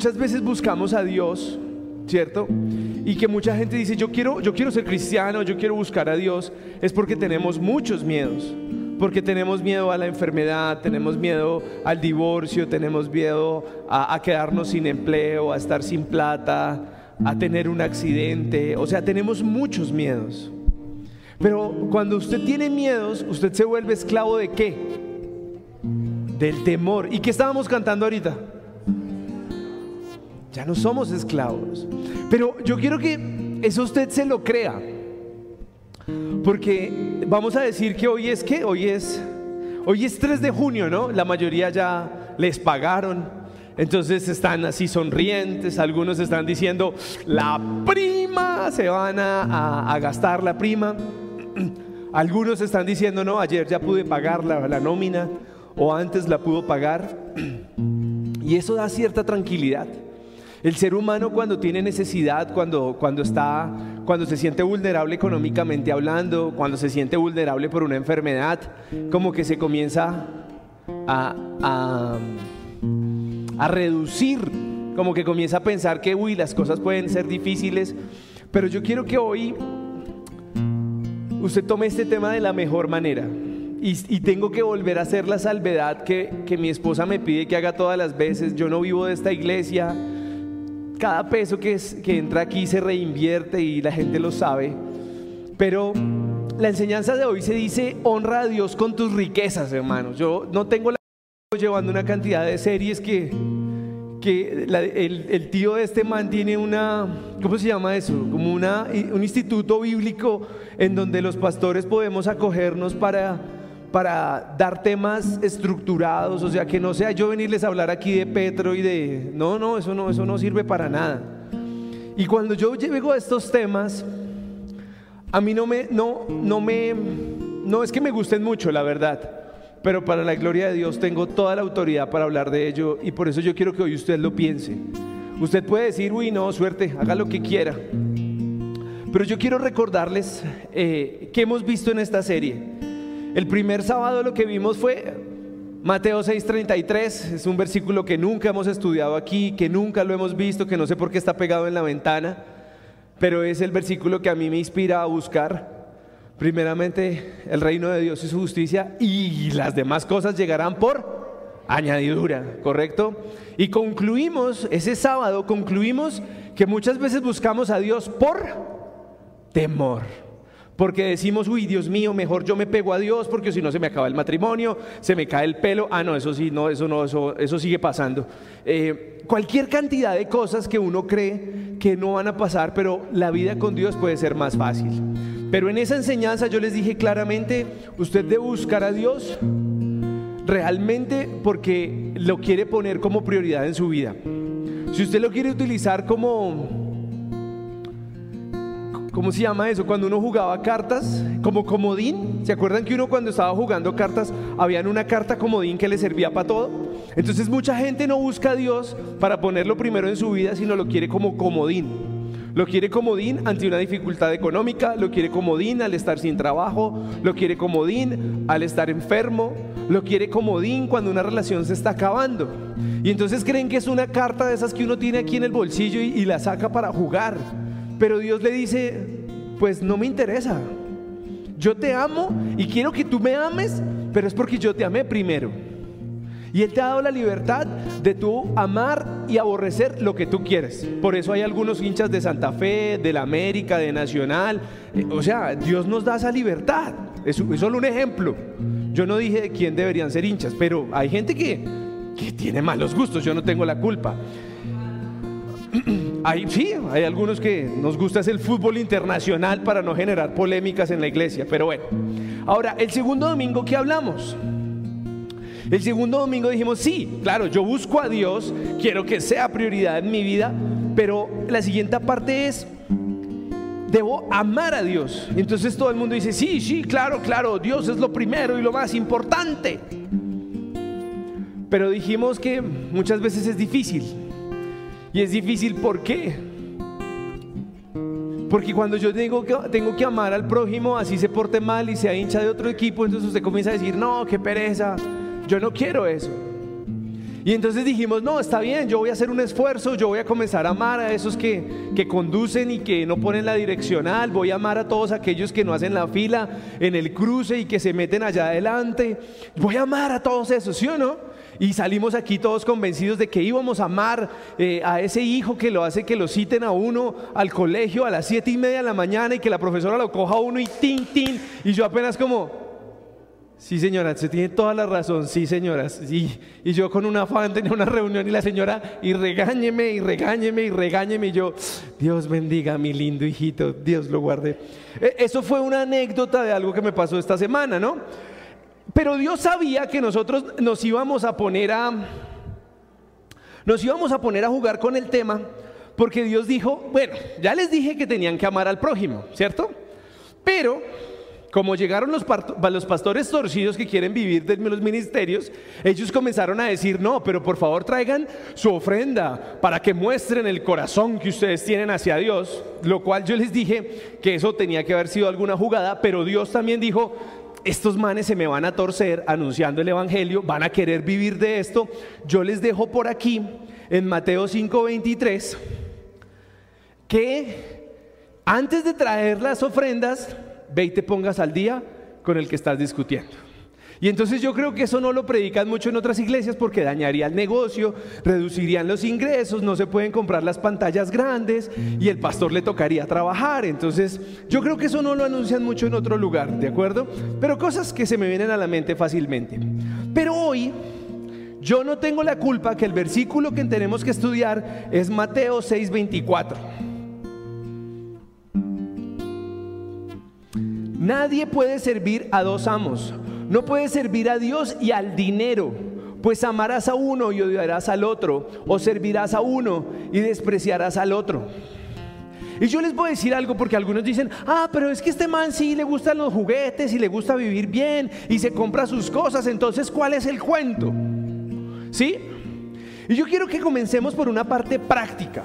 muchas veces buscamos a Dios, ¿cierto? Y que mucha gente dice, yo quiero, yo quiero ser cristiano, yo quiero buscar a Dios, es porque tenemos muchos miedos. Porque tenemos miedo a la enfermedad, tenemos miedo al divorcio, tenemos miedo a, a quedarnos sin empleo, a estar sin plata, a tener un accidente. O sea, tenemos muchos miedos. Pero cuando usted tiene miedos, usted se vuelve esclavo de qué? Del temor. ¿Y qué estábamos cantando ahorita? Ya no somos esclavos. Pero yo quiero que eso usted se lo crea. Porque vamos a decir que hoy es que hoy es hoy es 3 de junio, ¿no? La mayoría ya les pagaron. Entonces están así sonrientes, algunos están diciendo, la prima, se van a, a gastar la prima. Algunos están diciendo, no, ayer ya pude pagar la, la nómina o antes la pudo pagar. Y eso da cierta tranquilidad. El ser humano cuando tiene necesidad, cuando, cuando está, cuando se siente vulnerable económicamente hablando, cuando se siente vulnerable por una enfermedad, como que se comienza a, a, a reducir, como que comienza a pensar que, uy, las cosas pueden ser difíciles. Pero yo quiero que hoy usted tome este tema de la mejor manera. Y, y, tengo que volver a hacer la salvedad que, que mi esposa me pide que haga todas las veces. Yo no vivo de esta iglesia. Cada peso que, es, que entra aquí se reinvierte y la gente lo sabe. Pero la enseñanza de hoy se dice, honra a Dios con tus riquezas, hermanos. Yo no tengo la llevando una cantidad de series que, que el, el, tío de este man tiene una, ¿cómo se llama eso? Como una, un instituto bíblico en donde los pastores podemos acogernos para, para dar temas estructurados, o sea, que no sea yo venirles a hablar aquí de Petro y de, no, no, eso no, eso no sirve para nada. Y cuando yo llego a estos temas, a mí no me, no, no me, no es que me gusten mucho, la verdad pero para la gloria de Dios tengo toda la autoridad para hablar de ello y por eso yo quiero que hoy usted lo piense. Usted puede decir, uy, no, suerte, haga lo que quiera. Pero yo quiero recordarles eh, que hemos visto en esta serie. El primer sábado lo que vimos fue Mateo 6:33, es un versículo que nunca hemos estudiado aquí, que nunca lo hemos visto, que no sé por qué está pegado en la ventana, pero es el versículo que a mí me inspira a buscar primeramente el reino de Dios y su justicia y las demás cosas llegarán por añadidura, ¿correcto? Y concluimos, ese sábado concluimos que muchas veces buscamos a Dios por temor. Porque decimos, uy, Dios mío, mejor yo me pego a Dios porque si no se me acaba el matrimonio, se me cae el pelo. Ah, no, eso sí, no, eso no, eso, eso sigue pasando. Eh, cualquier cantidad de cosas que uno cree que no van a pasar, pero la vida con Dios puede ser más fácil. Pero en esa enseñanza yo les dije claramente, usted debe buscar a Dios realmente porque lo quiere poner como prioridad en su vida. Si usted lo quiere utilizar como, ¿cómo se llama eso? Cuando uno jugaba cartas, como comodín. ¿Se acuerdan que uno cuando estaba jugando cartas, habían una carta comodín que le servía para todo? Entonces mucha gente no busca a Dios para ponerlo primero en su vida, sino lo quiere como comodín. Lo quiere comodín ante una dificultad económica, lo quiere comodín al estar sin trabajo, lo quiere comodín al estar enfermo, lo quiere comodín cuando una relación se está acabando. Y entonces creen que es una carta de esas que uno tiene aquí en el bolsillo y, y la saca para jugar. Pero Dios le dice, pues no me interesa. Yo te amo y quiero que tú me ames, pero es porque yo te amé primero. Y Él te ha dado la libertad de tú amar y aborrecer lo que tú quieres. Por eso hay algunos hinchas de Santa Fe, de la América, de Nacional. Eh, o sea, Dios nos da esa libertad. Es, solo un ejemplo. Yo no dije de quién deberían ser hinchas, pero hay gente que, que tiene malos gustos. Yo no tengo la culpa. Hay, sí, hay algunos que nos gusta el fútbol internacional para no generar polémicas en la iglesia. Pero bueno, ahora, el segundo domingo que hablamos. El segundo domingo dijimos, sí, claro, yo busco a Dios, quiero que sea prioridad en mi vida, pero la siguiente parte es, debo amar a Dios. Entonces todo el mundo dice, sí, sí, claro, claro, Dios es lo primero y lo más importante. Pero dijimos que muchas veces es difícil. Y es difícil ¿por qué? Porque cuando yo digo que tengo que amar al prójimo, así se porte mal y sea hincha de otro equipo, entonces usted comienza a decir, no, qué pereza, yo no quiero eso. Y entonces dijimos, no, está bien, yo voy a hacer un esfuerzo, yo voy a comenzar a amar a esos que, que, conducen y que no ponen la direccional, voy a amar a todos aquellos que no hacen la fila en el cruce y que se meten allá adelante, voy a amar a todos esos, ¿sí o no? Y salimos aquí todos convencidos de que íbamos a amar eh, a ese hijo que lo hace que lo citen a uno al colegio a las siete y media de la mañana y que la profesora lo coja a uno y tin, tin, y yo apenas como, Sí, señora, se tiene toda la razón, sí, señoras. Y, y yo con un afán tenía una reunión y la señora, y regáñeme, y regáñeme, y regáñeme. Y yo, Dios bendiga a mi lindo hijito, Dios lo guarde. E, eso fue una anécdota de algo que me pasó esta semana, ¿no? Pero Dios sabía que nosotros nos íbamos a poner a. Nos íbamos a poner a jugar con el tema, porque Dios dijo, bueno, ya les dije que tenían que amar al prójimo, ¿cierto? Pero como llegaron los, los, pastores torcidos que quieren vivir de los ministerios, ellos comenzaron a decir, no, pero por favor traigan su ofrenda para que muestren el corazón que ustedes tienen hacia Dios. Lo cual yo les dije que eso tenía que haber sido alguna jugada, pero Dios también dijo, estos manes se me van a torcer anunciando el Evangelio, van a querer vivir de esto. Yo les dejo por aquí, en Mateo 5:23, que antes de traer las ofrendas, ve y te pongas al día con el que estás discutiendo. Y entonces yo creo que eso no lo predican mucho en otras iglesias porque dañaría el negocio, reducirían los ingresos, no se pueden comprar las pantallas grandes y el pastor le tocaría trabajar. Entonces yo creo que eso no lo anuncian mucho en otro lugar, ¿de acuerdo? Pero cosas que se me vienen a la mente fácilmente. Pero hoy yo no tengo la culpa que el versículo que tenemos que estudiar es Mateo 6:24. Nadie puede servir a dos amos. No puedes servir a Dios y al dinero, pues amarás a uno y odiarás al otro, o servirás a uno y despreciarás al otro. Y yo les voy a decir algo porque algunos dicen, ah, pero es que este man sí le gustan los juguetes y le gusta vivir bien y se compra sus cosas, entonces ¿cuál es el cuento? ¿Sí? Y yo quiero que comencemos por una parte práctica.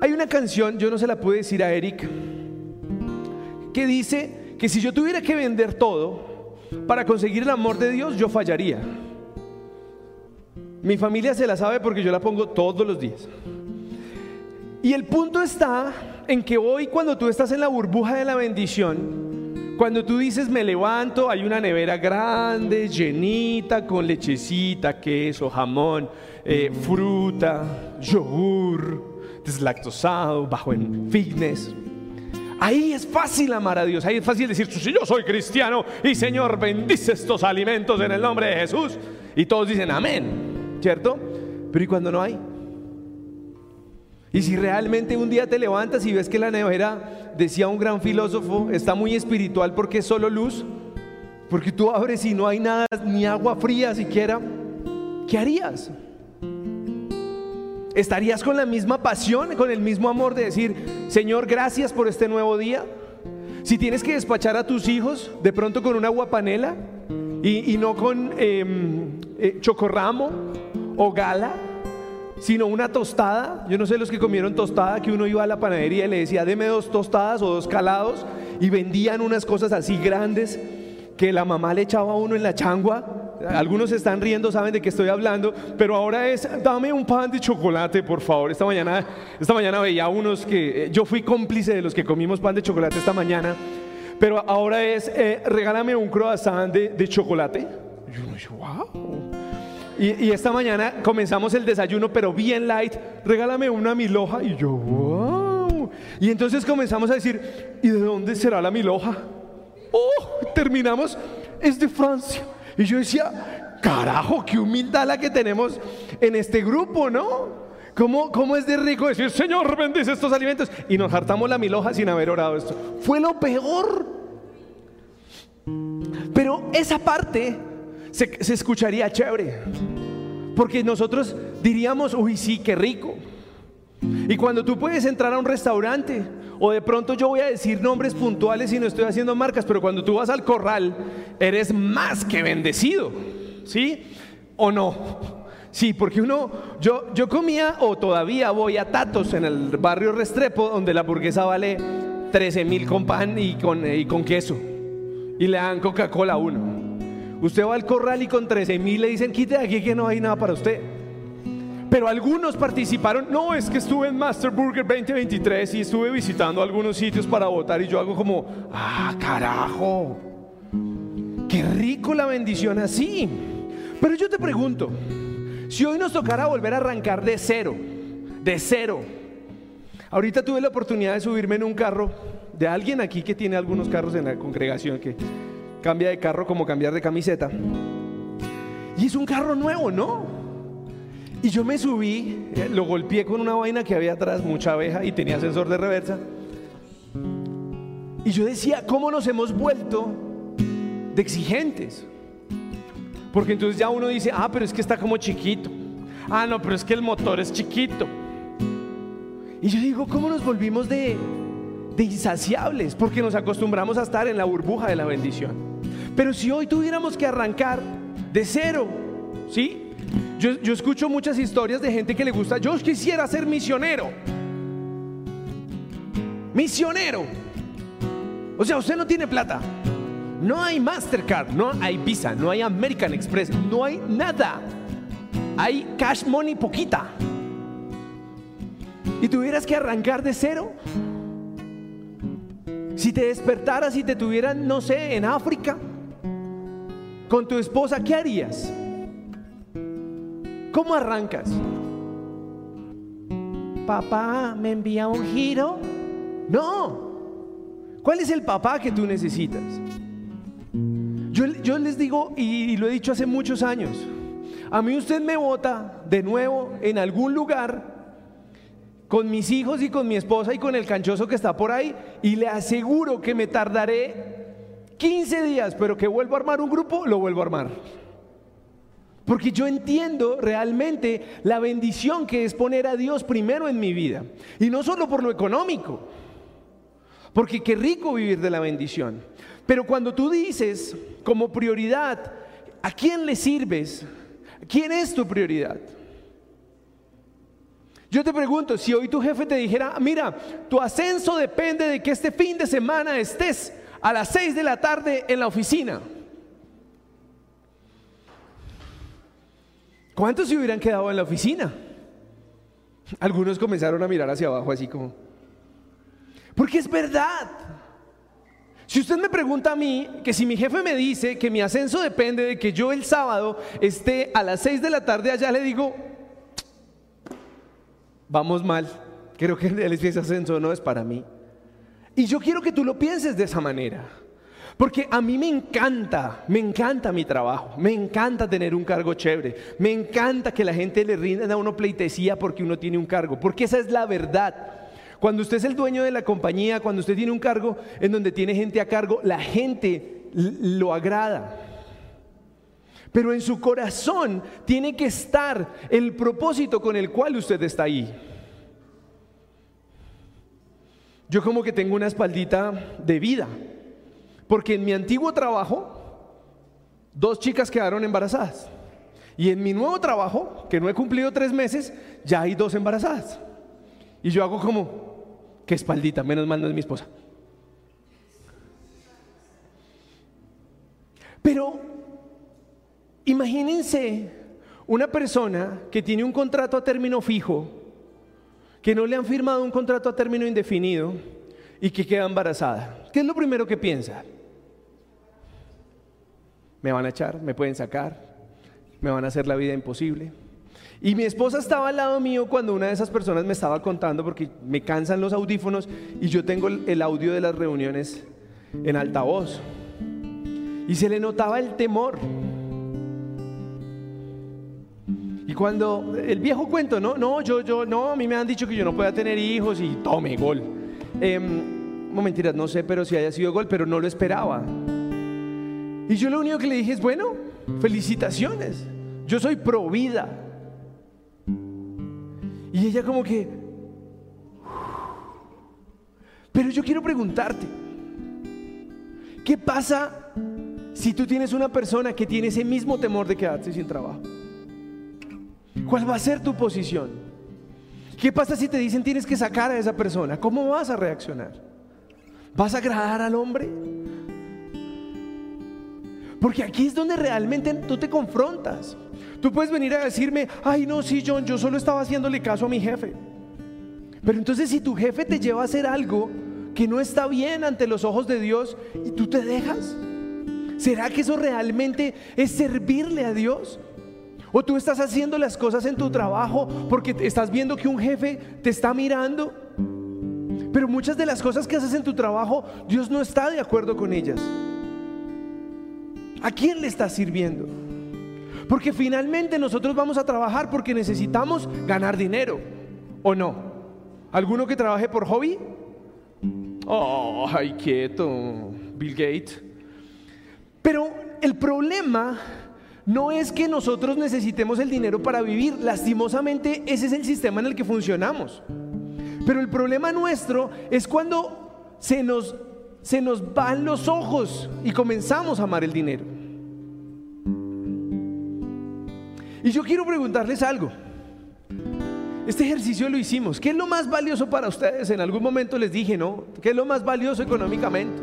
Hay una canción, yo no se la pude decir a Eric, que dice que si yo tuviera que vender todo para conseguir el amor de Dios, yo fallaría. Mi familia se la sabe porque yo la pongo todos los días. Y el punto está en que hoy cuando tú estás en la burbuja de la bendición, cuando tú dices me levanto, hay una nevera grande, llenita, con lechecita, queso, jamón, eh, fruta, yogur, deslactosado, bajo en fitness. Ahí es fácil amar a Dios, ahí es fácil decir, si yo soy cristiano y Señor bendice estos alimentos en el nombre de Jesús. Y todos dicen amén, ¿cierto? Pero ¿y cuando no hay? Y si realmente un día te levantas y ves que la nevera, decía un gran filósofo, está muy espiritual porque es solo luz, porque tú abres y no hay nada, ni agua fría siquiera, ¿qué harías? ¿Estarías con la misma pasión, con el mismo amor de decir, Señor, gracias por este nuevo día? Si tienes que despachar a tus hijos de pronto con una guapanela y, y no con em, eh, chocorramo o gala, sino una tostada. Yo no sé los que comieron tostada, que uno iba a la panadería y le decía, deme dos tostadas o dos calados, y vendían unas cosas así grandes que la mamá le echaba a uno en la changua algunos están riendo, saben de qué estoy hablando, pero ahora es, dame un pan de chocolate, por favor. Esta mañana, esta mañana veía unos que, eh, yo fui cómplice de los que comimos pan de chocolate esta mañana, pero ahora es, eh, regálame un croissant de, chocolate. Y yo, wow. Y, y, esta mañana comenzamos el desayuno, pero bien light, regálame una miloja. Y yo, wow. Y entonces comenzamos a decir, ¿y de dónde será la miloja? Oh, terminamos, es de Francia. Y yo decía, carajo, qué humildad la que tenemos en este grupo, ¿no? ¿Cómo, ¿Cómo, es de rico decir, Señor, bendice estos alimentos? Y nos hartamos la miloja sin haber orado esto. Fue lo peor. Pero esa parte se, se escucharía chévere. Porque nosotros diríamos, uy, sí, qué rico. Y cuando tú puedes entrar a un restaurante, o de pronto yo voy a decir nombres puntuales y no estoy haciendo marcas, pero cuando tú vas al corral, eres más que bendecido, ¿sí? ¿O no? Sí, porque uno, yo, yo comía o todavía voy a Tatos en el barrio Restrepo, donde la hamburguesa vale 13 mil con pan y con, y con queso, y le dan Coca-Cola a uno. Usted va al corral y con 13 mil le dicen, quite de aquí que no hay nada para usted. Pero algunos participaron, no, es que estuve en Master Burger 2023 y estuve visitando algunos sitios para votar y yo hago como, ah, carajo, qué rico la bendición así. Pero yo te pregunto, si hoy nos tocara volver a arrancar de cero, de cero, ahorita tuve la oportunidad de subirme en un carro de alguien aquí que tiene algunos carros en la congregación que cambia de carro como cambiar de camiseta. Y es un carro nuevo, ¿no? Y yo me subí, eh, lo golpeé con una vaina que había atrás, mucha abeja, y tenía sensor de reversa. Y yo decía, ¿cómo nos hemos vuelto de exigentes? Porque entonces ya uno dice, ah, pero es que está como chiquito. Ah, no, pero es que el motor es chiquito. Y yo digo, ¿cómo nos volvimos de, de insaciables? Porque nos acostumbramos a estar en la burbuja de la bendición. Pero si hoy tuviéramos que arrancar de cero, ¿sí? Yo, escucho muchas historias de gente que le gusta, yo quisiera ser misionero. Misionero. O sea, usted no tiene plata. No hay Mastercard, no hay Visa, no hay American Express, no hay nada. Hay cash money poquita. Y tuvieras que arrancar de cero. Si te despertaras y te tuvieran, no sé, en África, con tu esposa, ¿qué harías? ¿Cómo arrancas? Papá, ¿me envía un giro? No. ¿Cuál es el papá que tú necesitas? Yo, les digo, y, lo he dicho hace muchos años, a mí usted me vota de nuevo en algún lugar con mis hijos y con mi esposa y con el canchoso que está por ahí y le aseguro que me tardaré 15 días, pero que vuelvo a armar un grupo, lo vuelvo a armar. Porque yo entiendo realmente la bendición que es poner a Dios primero en mi vida. Y no solo por lo económico, porque qué rico vivir de la bendición. Pero cuando tú dices como prioridad, ¿a quién le sirves? ¿Quién es tu prioridad? Yo te pregunto, si hoy tu jefe te dijera, mira, tu ascenso depende de que este fin de semana estés a las 6 de la tarde en la oficina. ¿Cuántos se hubieran quedado en la oficina? Algunos comenzaron a mirar hacia abajo así como, porque es verdad. Si usted me pregunta a mí que si mi jefe me dice que mi ascenso depende de que yo el sábado esté a las 6 de la tarde allá, le digo, vamos mal, creo que el ascenso no es para mí. Y yo quiero que tú lo pienses de esa manera. Porque a mí me encanta, me encanta mi trabajo, me encanta tener un cargo chévere, me encanta que la gente le rinda a uno pleitesía porque uno tiene un cargo, porque esa es la verdad. Cuando usted es el dueño de la compañía, cuando usted tiene un cargo en donde tiene gente a cargo, la gente lo agrada. Pero en su corazón tiene que estar el propósito con el cual usted está ahí. Yo como que tengo una espaldita de vida, porque en mi antiguo trabajo, dos chicas quedaron embarazadas. Y en mi nuevo trabajo, que no he cumplido tres meses, ya hay dos embarazadas. Y yo hago como, Qué espaldita, menos mal no es mi esposa. Pero imagínense una persona que tiene un contrato a término fijo, que no le han firmado un contrato a término indefinido y que queda embarazada. ¿Qué es lo primero que piensa? Me van a echar, me pueden sacar, me van a hacer la vida imposible. Y mi esposa estaba al lado mío cuando una de esas personas me estaba contando porque me cansan los audífonos y yo tengo el audio de las reuniones en altavoz. Y se le notaba el temor. Y cuando el viejo cuento, no, no, yo, yo, no, a mí me han dicho que yo no pueda tener hijos y tome gol. Eh, no sé, pero si haya sido gol, pero no lo esperaba. Y yo lo único que le dije es, bueno, felicitaciones. Yo soy pro vida. Y ella como que... Pero yo quiero preguntarte, ¿qué pasa si tú tienes una persona que tiene ese mismo temor de quedarse sin trabajo? ¿Cuál va a ser tu posición? ¿Qué pasa si te dicen tienes que sacar a esa persona? ¿Cómo vas a reaccionar? ¿Vas a agradar al hombre? Porque aquí es donde realmente tú te confrontas. Tú puedes venir a decirme, ay no, sí, John, yo solo estaba haciéndole caso a mi jefe. Pero entonces si tu jefe te lleva a hacer algo que no está bien ante los ojos de Dios y tú te dejas, ¿será que eso realmente es servirle a Dios? ¿O tú estás haciendo las cosas en tu trabajo porque estás viendo que un jefe te está mirando? Pero muchas de las cosas que haces en tu trabajo, Dios no está de acuerdo con ellas. ¿A quién le estás sirviendo? Porque finalmente nosotros vamos a trabajar porque necesitamos ganar dinero, ¿o no? ¿Alguno que trabaje por hobby? Oh, ay, quieto, Bill Gates. Pero el problema no es que nosotros necesitemos el dinero para vivir, lastimosamente ese es el sistema en el que funcionamos. Pero el problema nuestro es cuando se nos, se nos van los ojos y comenzamos a amar el dinero. Y yo quiero preguntarles algo. Este ejercicio lo hicimos. ¿Qué es lo más valioso para ustedes? En algún momento les dije, ¿no? ¿Qué es lo más valioso económicamente?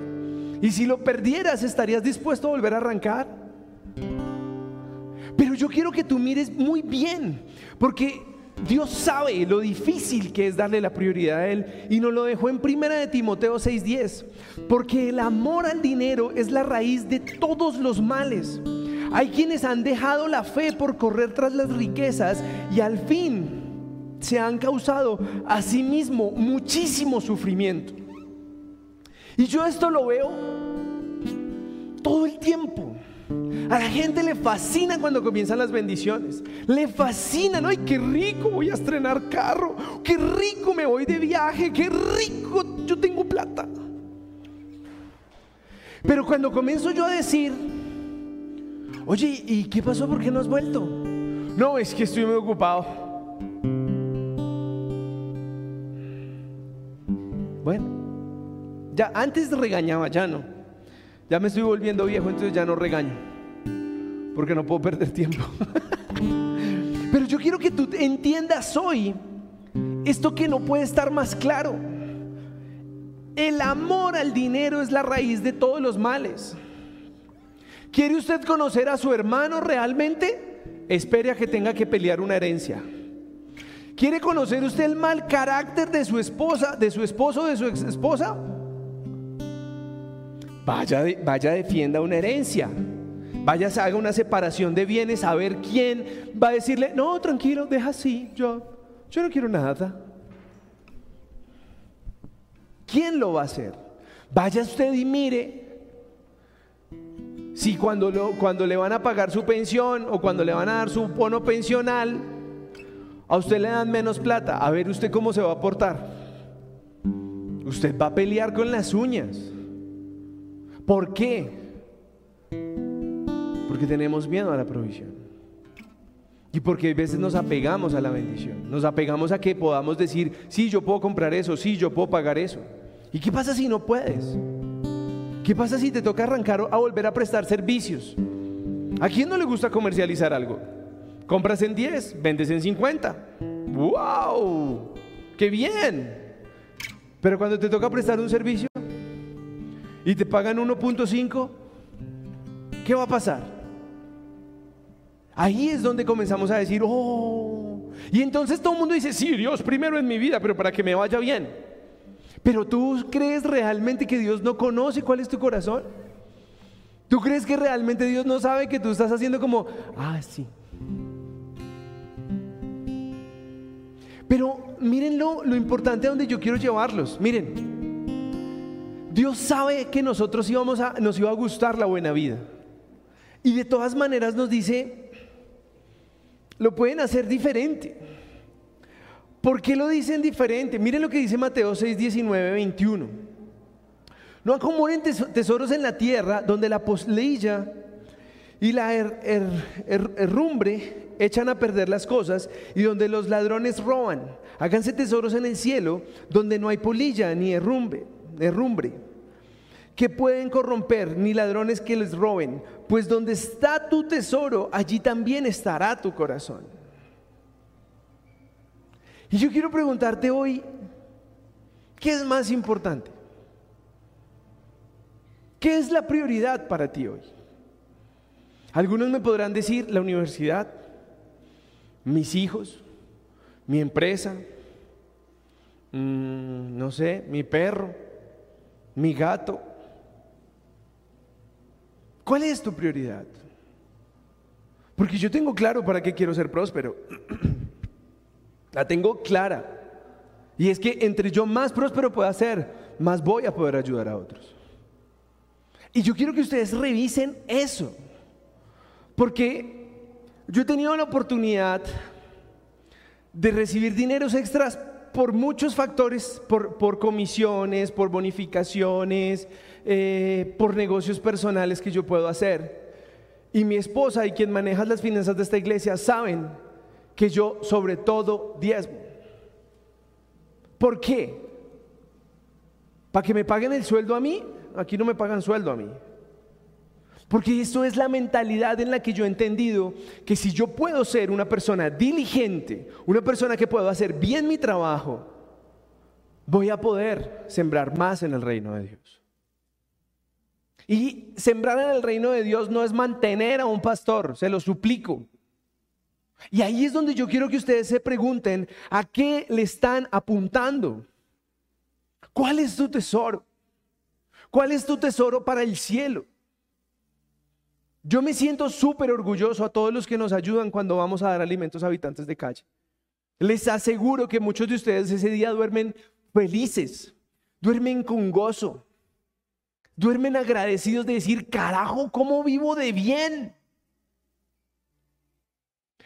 Y si lo perdieras, ¿estarías dispuesto a volver a arrancar? Pero yo quiero que tú mires muy bien, porque Dios sabe lo difícil que es darle la prioridad a Él y nos lo dejó en primera de Timoteo 6:10, porque el amor al dinero es la raíz de todos los males. Hay quienes han dejado la fe por correr tras las riquezas y al fin se han causado a sí mismo muchísimo sufrimiento. Y yo esto lo veo todo el tiempo. A la gente le fascina cuando comienzan las bendiciones. Le fascina, ¿no? ¡Ay, qué rico! Voy a estrenar carro. ¡Qué rico me voy de viaje! ¡Qué rico! Yo tengo plata. Pero cuando comienzo yo a decir, Oye, ¿y qué pasó? ¿Por qué no has vuelto? No, es que estoy muy ocupado. Bueno, ya antes regañaba, ya no. Ya me estoy volviendo viejo, entonces ya no regaño. Porque no puedo perder tiempo. Pero yo quiero que tú entiendas hoy esto que no puede estar más claro. El amor al dinero es la raíz de todos los males. ¿Quiere usted conocer a su hermano realmente? Espere a que tenga que pelear una herencia. ¿Quiere conocer usted el mal carácter de su esposa, de su esposo, de su ex esposa? Vaya, vaya, defienda una herencia. Vaya, haga una separación de bienes a ver quién va a decirle, no, tranquilo, deja así, yo, yo no quiero nada. ¿Quién lo va a hacer? Vaya usted y mire si cuando, cuando le van a pagar su pensión o cuando le van a dar su bono pensional, a usted le dan menos plata, a ver usted cómo se va a portar. Usted va a pelear con las uñas. ¿Por qué? Porque tenemos miedo a la provisión. Y porque a veces nos apegamos a la bendición. Nos apegamos a que podamos decir, sí, yo puedo comprar eso, sí, yo puedo pagar eso. ¿Y qué pasa si no puedes? ¿Qué pasa si te toca arrancar a volver a prestar servicios? ¿A quién no le gusta comercializar algo? Compras en 10, vendes en 50. ¡Wow! ¡Qué bien! Pero cuando te toca prestar un servicio y te pagan 1.5, ¿qué va a pasar? Ahí es donde comenzamos a decir, oh, y entonces todo el mundo dice, sí, Dios primero en mi vida, pero para que me vaya bien. Pero tú crees realmente que Dios no conoce cuál es tu corazón? ¿Tú crees que realmente Dios no sabe que tú estás haciendo como, ah, sí? Pero miren lo, importante a donde yo quiero llevarlos. Miren, Dios sabe que nosotros íbamos a, nos iba a gustar la buena vida. Y de todas maneras nos dice, lo pueden hacer diferente. ¿Por qué lo dicen diferente? Miren lo que dice Mateo 6, 19, 21. No acumulen tesoros en la tierra donde la poslilla y la herrumbre echan a perder las cosas y donde los ladrones roban. Háganse tesoros en el cielo donde no hay polilla ni herrumbre, herrumbre que pueden corromper, ni ladrones que les roben. Pues donde está tu tesoro, allí también estará tu corazón. Y yo quiero preguntarte hoy, ¿qué es más importante? ¿Qué es la prioridad para ti hoy? Algunos me podrán decir la universidad, mis hijos, mi empresa, mm, no sé, mi perro, mi gato. ¿Cuál es tu prioridad? Porque yo tengo claro para qué quiero ser próspero. La tengo clara. Y es que entre yo más próspero pueda ser, más voy a poder ayudar a otros. Y yo quiero que ustedes revisen eso. Porque yo he tenido la oportunidad de recibir dineros extras por muchos factores, por, comisiones, por bonificaciones, eh, por negocios personales que yo puedo hacer. Y mi esposa y quien maneja las finanzas de esta iglesia saben que yo sobre todo diezmo. ¿Por qué? ¿Para que me paguen el sueldo a mí? Aquí no me pagan sueldo a mí. Porque esto es la mentalidad en la que yo he entendido que si yo puedo ser una persona diligente, una persona que puedo hacer bien mi trabajo, voy a poder sembrar más en el reino de Dios. Y sembrar en el reino de Dios no es mantener a un pastor, se lo suplico. Y ahí es donde yo quiero que ustedes se pregunten a qué le están apuntando. ¿Cuál es tu tesoro? ¿Cuál es tu tesoro para el cielo? Yo me siento súper orgulloso a todos los que nos ayudan cuando vamos a dar alimentos a habitantes de calle. Les aseguro que muchos de ustedes ese día duermen felices, duermen con gozo, duermen agradecidos de decir, carajo, ¿cómo vivo de bien?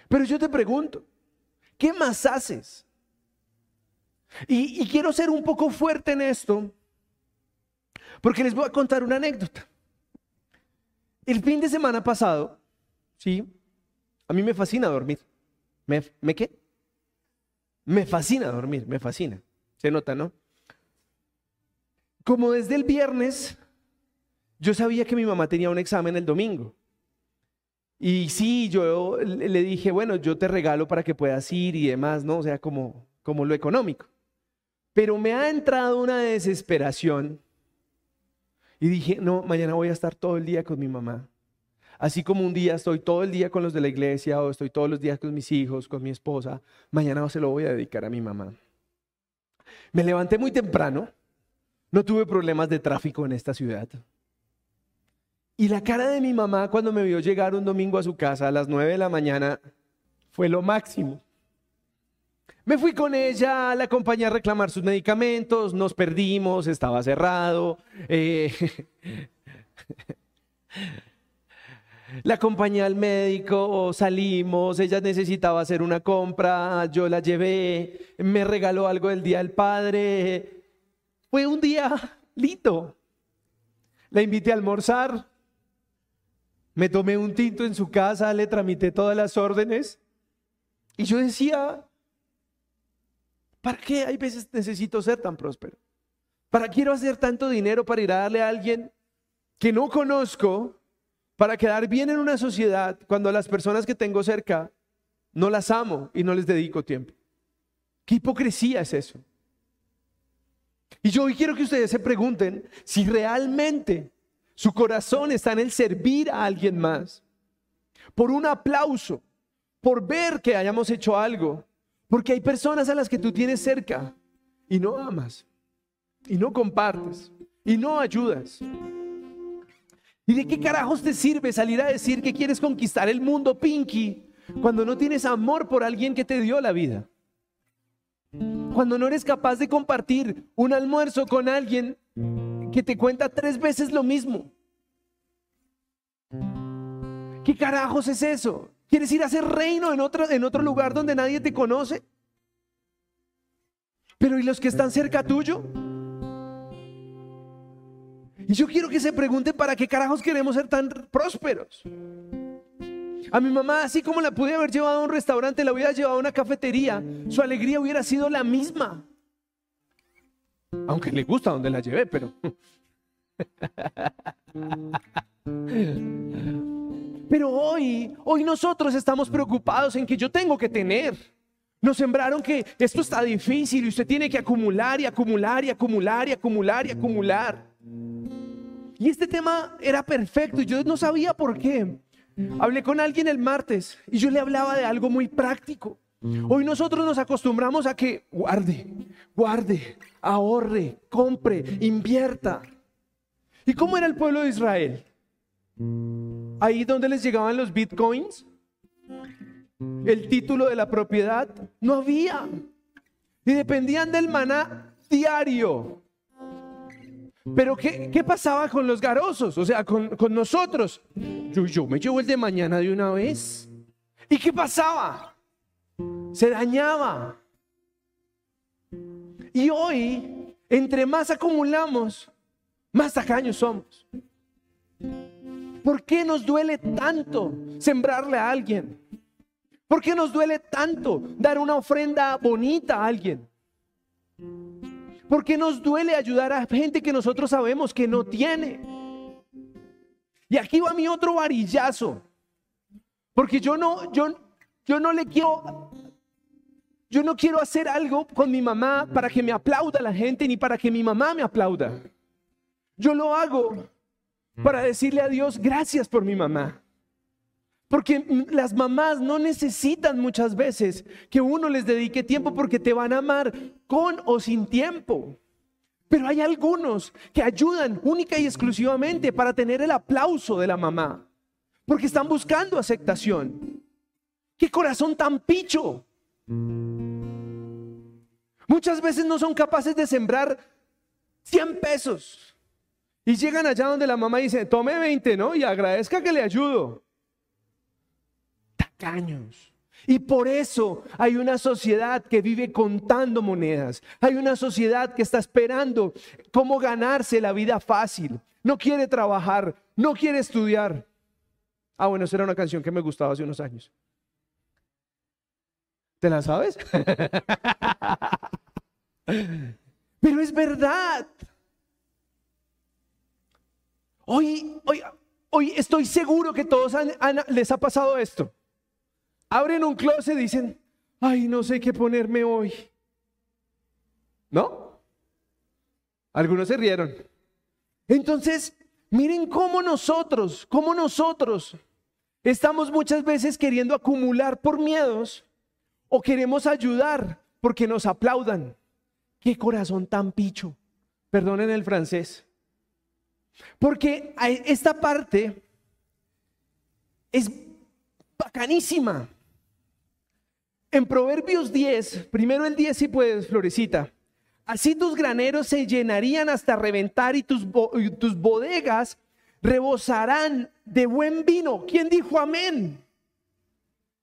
Pero yo te pregunto, ¿qué más haces? Y, y quiero ser un poco fuerte en esto, porque les voy a contar una anécdota. El fin de semana pasado, sí, a mí me fascina dormir. ¿Me, ¿me qué? Me fascina dormir, me fascina. Se nota, ¿no? Como desde el viernes, yo sabía que mi mamá tenía un examen el domingo. Y sí, yo le dije, bueno, yo te regalo para que puedas ir y demás, ¿no? O sea, como, como lo económico. Pero me ha entrado una desesperación y dije, no, mañana voy a estar todo el día con mi mamá. Así como un día estoy todo el día con los de la iglesia o estoy todos los días con mis hijos, con mi esposa, mañana se lo voy a dedicar a mi mamá. Me levanté muy temprano, no tuve problemas de tráfico en esta ciudad. Y la cara de mi mamá cuando me vio llegar un domingo a su casa a las 9 de la mañana fue lo máximo. Me fui con ella, la acompañé a reclamar sus medicamentos, nos perdimos, estaba cerrado. Eh, la acompañé al médico, salimos, ella necesitaba hacer una compra, yo la llevé, me regaló algo del Día del Padre. Fue un día lindo. La invité a almorzar, me tomé un tinto en su casa, le tramité todas las órdenes y yo decía, ¿Para qué hay veces necesito ser tan próspero? ¿Para quiero hacer tanto dinero para ir a darle a alguien que no conozco para quedar bien en una sociedad cuando las personas que tengo cerca no las amo y no les dedico tiempo? ¿Qué hipocresía es eso? Y yo quiero que ustedes se pregunten si realmente su corazón está en el servir a alguien más, por un aplauso, por ver que hayamos hecho algo, porque hay personas a las que tú tienes cerca y no amas, y no compartes, y no ayudas. ¿Y de qué carajos te sirve salir a decir que quieres conquistar el mundo, Pinky, cuando no tienes amor por alguien que te dio la vida? Cuando no eres capaz de compartir un almuerzo con alguien que te cuenta tres veces lo mismo. ¿Qué carajos es eso? ¿Quieres ir a hacer reino en otro, en otro lugar donde nadie te conoce? Pero ¿y los que están cerca tuyo? Y yo quiero que se pregunten para qué carajos queremos ser tan prósperos. A mi mamá, así como la pude haber llevado a un restaurante, la hubiera llevado a una cafetería, su alegría hubiera sido la misma. Aunque le gusta donde la llevé, pero... Pero hoy, hoy nosotros estamos preocupados en que yo tengo que tener. Nos sembraron que esto está difícil y usted tiene que acumular y acumular y acumular y acumular y acumular. Y este tema era perfecto y yo no sabía por qué. Hablé con alguien el martes y yo le hablaba de algo muy práctico. Hoy nosotros nos acostumbramos a que guarde, guarde, ahorre, compre, invierta. ¿Y cómo era el pueblo de Israel? Ahí donde les llegaban los bitcoins, el título de la propiedad, no había. Y dependían del maná diario. Pero ¿qué, qué pasaba con los garosos? O sea, con, con nosotros. Yo, yo me llevo el de mañana de una vez. ¿Y qué pasaba? Se dañaba. Y hoy, entre más acumulamos, más tacaños somos. ¿Por qué nos duele tanto sembrarle a alguien? ¿Por qué nos duele tanto dar una ofrenda bonita a alguien? ¿Por qué nos duele ayudar a gente que nosotros sabemos que no tiene? Y aquí va mi otro varillazo. Porque yo no, yo, yo no le quiero, yo no quiero hacer algo con mi mamá para que me aplauda la gente ni para que mi mamá me aplauda. Yo lo hago para decirle a Dios, gracias por mi mamá. Porque las mamás no necesitan muchas veces que uno les dedique tiempo porque te van a amar con o sin tiempo. Pero hay algunos que ayudan única y exclusivamente para tener el aplauso de la mamá. Porque están buscando aceptación. ¡Qué corazón tan picho! Muchas veces no son capaces de sembrar 100 pesos. Y llegan allá donde la mamá dice, tome 20, ¿no? Y agradezca que le ayudo tacaños. Y por eso hay una sociedad que vive contando monedas. Hay una sociedad que está esperando cómo ganarse la vida fácil. No quiere trabajar, no quiere estudiar. Ah, bueno, esa era una canción que me gustaba hace unos años. ¿Te la sabes? Pero es verdad. Hoy, hoy, hoy estoy seguro que todos les ha pasado esto abren un closet y dicen, ay, no sé qué ponerme hoy. ¿No? Algunos se rieron. Entonces, miren cómo nosotros, cómo nosotros estamos muchas veces queriendo acumular por miedos o queremos ayudar porque nos aplaudan. Qué corazón tan picho. Perdonen el francés. Porque esta parte es bacanísima. En Proverbios 10, primero el 10 si puedes, Florecita. Así tus graneros se llenarían hasta reventar y tus, tus bodegas rebosarán de buen vino. ¿Quién dijo amén?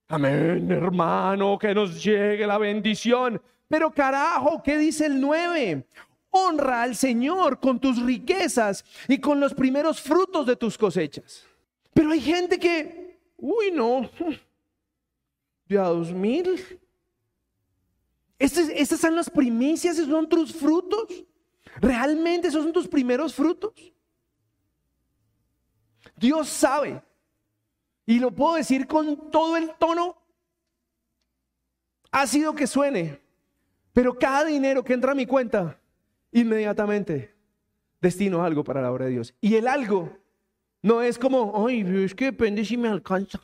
Amén, hermano, que nos llegue la bendición. Pero carajo, ¿qué dice el 9? Honra al Señor con tus riquezas y con los primeros frutos de tus cosechas. Pero hay gente que, uy, no, a dos mil. Estas, son las primicias, esos son tus frutos. ¿Realmente esos son tus primeros frutos? Dios sabe. Y lo puedo decir con todo el tono ha sido que suene. Pero cada dinero que entra a mi cuenta, inmediatamente destino algo para la obra de Dios. Y el algo no es como, ay, es que depende si me alcanza.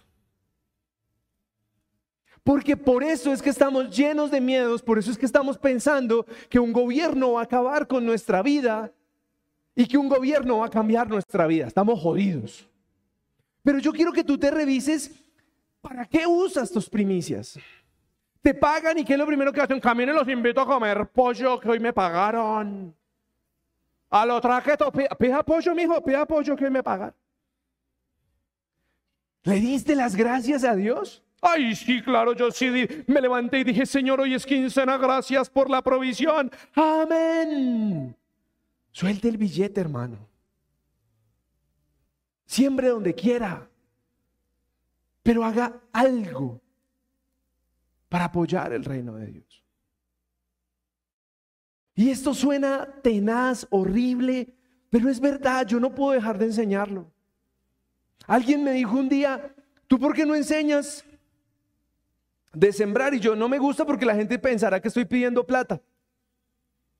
Porque por eso es que estamos llenos de miedos, por eso es que estamos pensando que un gobierno va a acabar con nuestra vida y que un gobierno va a cambiar nuestra vida. Estamos jodidos. Pero yo quiero que tú te revises para qué usas tus primicias. Te pagan y qué es lo primero que hacen. Caminen, los invito a comer pollo que hoy me pagaron. A lo traqueto, pida pollo, mijo, pida pollo que hoy me pagaron. ¿Le diste las gracias a Dios? Ay, sí, claro, yo sí me levanté y dije, Señor, hoy es quincena, gracias por la provisión. Amén. Suelte el billete, hermano. Siembre donde quiera, pero haga algo para apoyar el reino de Dios. Y esto suena tenaz, horrible, pero es verdad, yo no puedo dejar de enseñarlo. Alguien me dijo un día, ¿tú por qué no enseñas de sembrar y yo no me gusta porque la gente pensará que estoy pidiendo plata.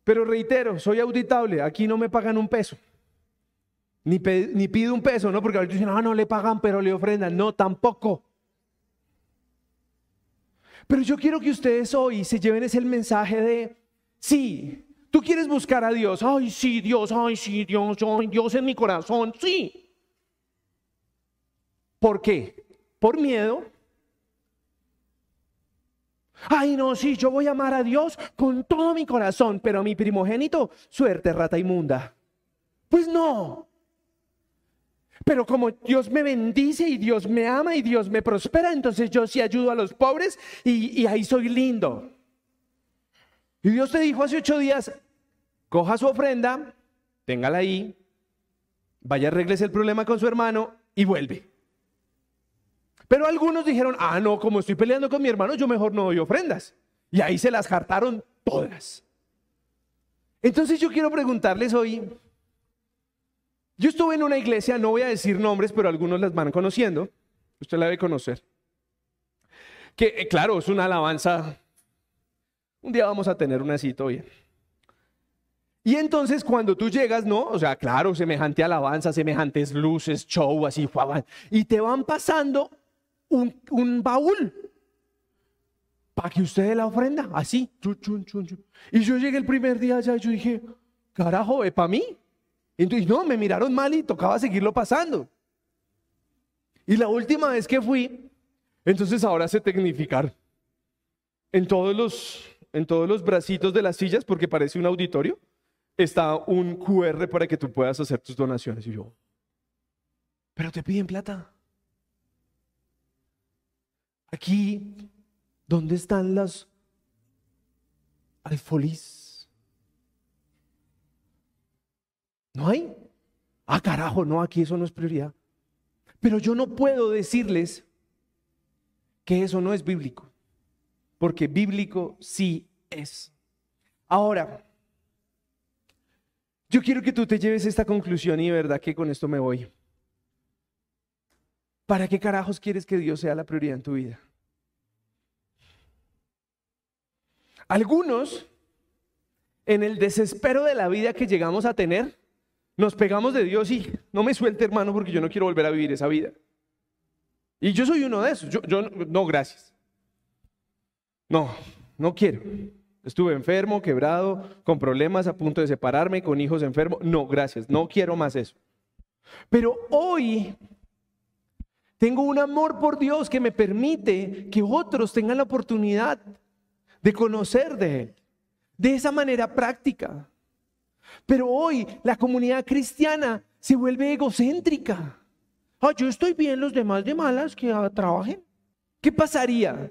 Pero reitero, soy auditable, aquí no me pagan un peso. Ni, pido un peso, ¿no? Porque ahorita dicen, ah, no le pagan, pero le ofrendan. No, tampoco. Pero yo quiero que ustedes hoy se lleven ese mensaje de, sí, tú quieres buscar a Dios. Ay, sí, Dios, ay, sí, Dios, ay, Dios en mi corazón, sí. ¿Por qué? Por miedo. Ay, no, sí, yo voy a amar a Dios con todo mi corazón, pero a mi primogénito, suerte, rata inmunda. Pues no. Pero como Dios me bendice y Dios me ama y Dios me prospera, entonces yo sí ayudo a los pobres y, ahí soy lindo. Y Dios te dijo hace ocho días, coja su ofrenda, téngala ahí, vaya, arregles el problema con su hermano y vuelve. Pero algunos dijeron, ah, no, como estoy peleando con mi hermano, yo mejor no doy ofrendas. Y ahí se las jartaron todas. Entonces yo quiero preguntarles hoy, yo estuve en una iglesia, no voy a decir nombres, pero algunos las van conociendo. Usted la debe conocer. Que eh, claro, es una alabanza. Un día vamos a tener una cita bien. Y entonces cuando tú llegas, ¿no? O sea, claro, semejante alabanza, semejantes luces, show, así, y te van pasando un, baúl para que usted dé la ofrenda, así. Y yo llegué el primer día allá y yo dije, carajo, ¿es para mí? Entonces, no, me miraron mal y tocaba seguirlo pasando. Y la última vez que fui, entonces ahora se tecnificar en todos los, en todos los bracitos de las sillas, porque parece un auditorio, está un QR para que tú puedas hacer tus donaciones. Y yo, pero te piden plata. Aquí, ¿dónde están las alfolís? ¿No hay? Ah, carajo, no, aquí eso no es prioridad. Pero yo no puedo decirles que eso no es bíblico, porque bíblico sí es. Ahora, yo quiero que tú te lleves esta conclusión y verdad que con esto me voy. ¿Para qué carajos quieres que Dios sea la prioridad en tu vida? Algunos, en el desespero de la vida que llegamos a tener, nos pegamos de Dios y no me suelte hermano porque yo no quiero volver a vivir esa vida. Y yo soy uno de esos. Yo, no, gracias. No, no quiero. Estuve enfermo, quebrado, con problemas, a punto de separarme, con hijos enfermos. No, gracias. No quiero más eso. Pero hoy tengo un amor por Dios que me permite que otros tengan la oportunidad de conocer de Él. De esa manera práctica. Pero hoy la comunidad cristiana se vuelve egocéntrica. Ah, yo estoy bien, los demás de malas que trabajen. ¿Qué pasaría?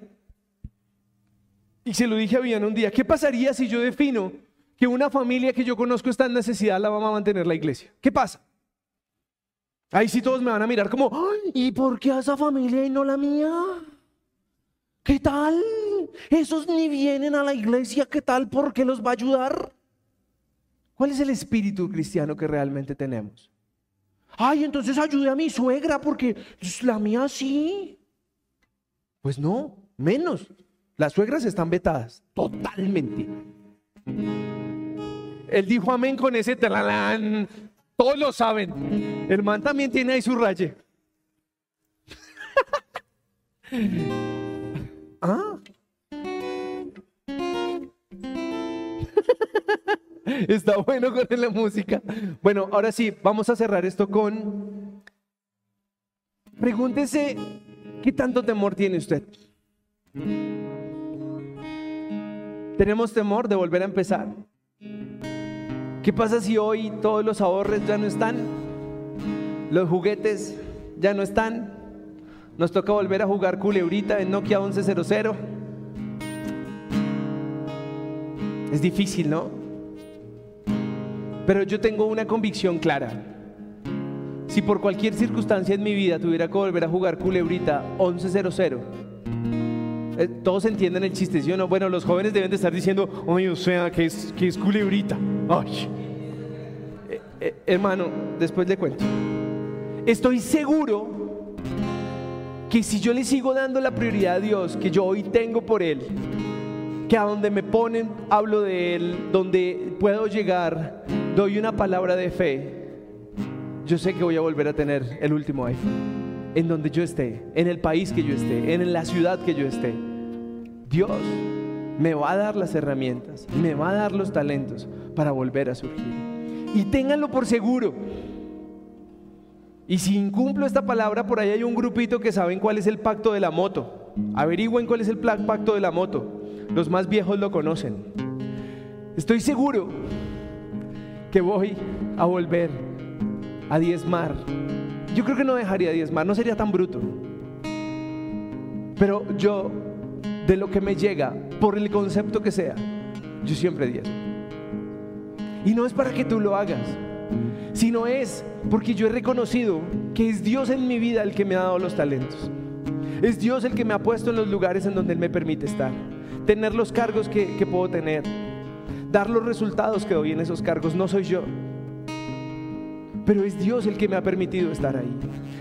Y se lo dije a Viviana un día, ¿qué pasaría si yo defino que una familia que yo conozco está en necesidad, la vamos a mantener la iglesia? ¿Qué pasa? Ahí sí todos me van a mirar como, ¿y por qué a esa familia y no la mía? ¿Qué tal? Esos ni vienen a la iglesia, ¿qué tal? ¿Por qué los va a ayudar? ¿Cuál es el espíritu cristiano que realmente tenemos? Ay, entonces ayude a mi suegra porque la mía sí. Pues no, menos. Las suegras están vetadas, totalmente. Él dijo amén con ese talalán. Todos lo saben. El man también tiene ahí su raye. ah. Está bueno con la música. Bueno, ahora sí, vamos a cerrar esto con... Pregúntese, ¿qué tanto temor tiene usted? ¿Tenemos temor de volver a empezar? ¿Qué pasa si hoy todos los ahorros ya no están? Los juguetes ya no están. Nos toca volver a jugar culebrita en Nokia 1100. Es difícil, ¿no? Pero yo tengo una convicción clara. Si por cualquier circunstancia en mi vida tuviera que volver a jugar culebrita 11-0-0, eh, todos entienden el chiste, ¿sí o no? Bueno, los jóvenes deben de estar diciendo, oye, o sea, que es, es culebrita. Ay. Eh, eh, hermano, después le cuento. Estoy seguro que si yo le sigo dando la prioridad a Dios que yo hoy tengo por Él, que a donde me ponen hablo de Él, donde puedo llegar, doy una palabra de fe, yo sé que voy a volver a tener el último iPhone. En donde yo esté, en el país que yo esté, en la ciudad que yo esté. Dios me va a dar las herramientas, me va a dar los talentos para volver a surgir. Y ténganlo por seguro. Y si incumplo esta palabra, por ahí hay un grupito que saben cuál es el pacto de la moto. Averigüen cuál es el pacto de la moto. Los más viejos lo conocen. Estoy seguro que voy a volver a diezmar. Yo creo que no dejaría diezmar, no sería tan bruto. Pero yo, de lo que me llega, por el concepto que sea, yo siempre diezmo. Y no es para que tú lo hagas, sino es porque yo he reconocido que es Dios en mi vida el que me ha dado los talentos. Es Dios el que me ha puesto en los lugares en donde Él me permite estar. Tener los cargos que, que puedo tener. Dar los resultados que doy en esos cargos. No soy yo. Pero es Dios el que me ha permitido estar ahí.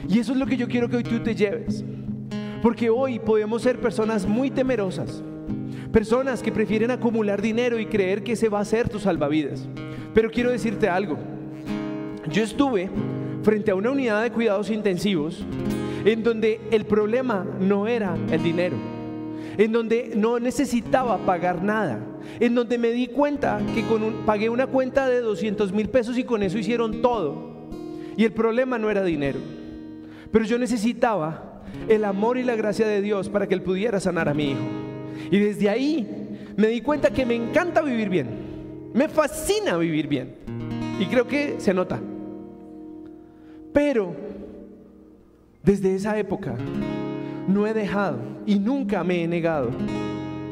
Y eso es lo que yo quiero que hoy tú te lleves. Porque hoy podemos ser personas muy temerosas. Personas que prefieren acumular dinero y creer que ese va a ser tu salvavidas. Pero quiero decirte algo. Yo estuve frente a una unidad de cuidados intensivos en donde el problema no era el dinero, en donde no necesitaba pagar nada, en donde me di cuenta que con un, pagué una cuenta de 200 mil pesos y con eso hicieron todo. Y el problema no era dinero, pero yo necesitaba el amor y la gracia de Dios para que Él pudiera sanar a mi hijo. Y desde ahí me di cuenta que me encanta vivir bien, me fascina vivir bien. Y creo que se nota. Pero desde esa época no he dejado y nunca me he negado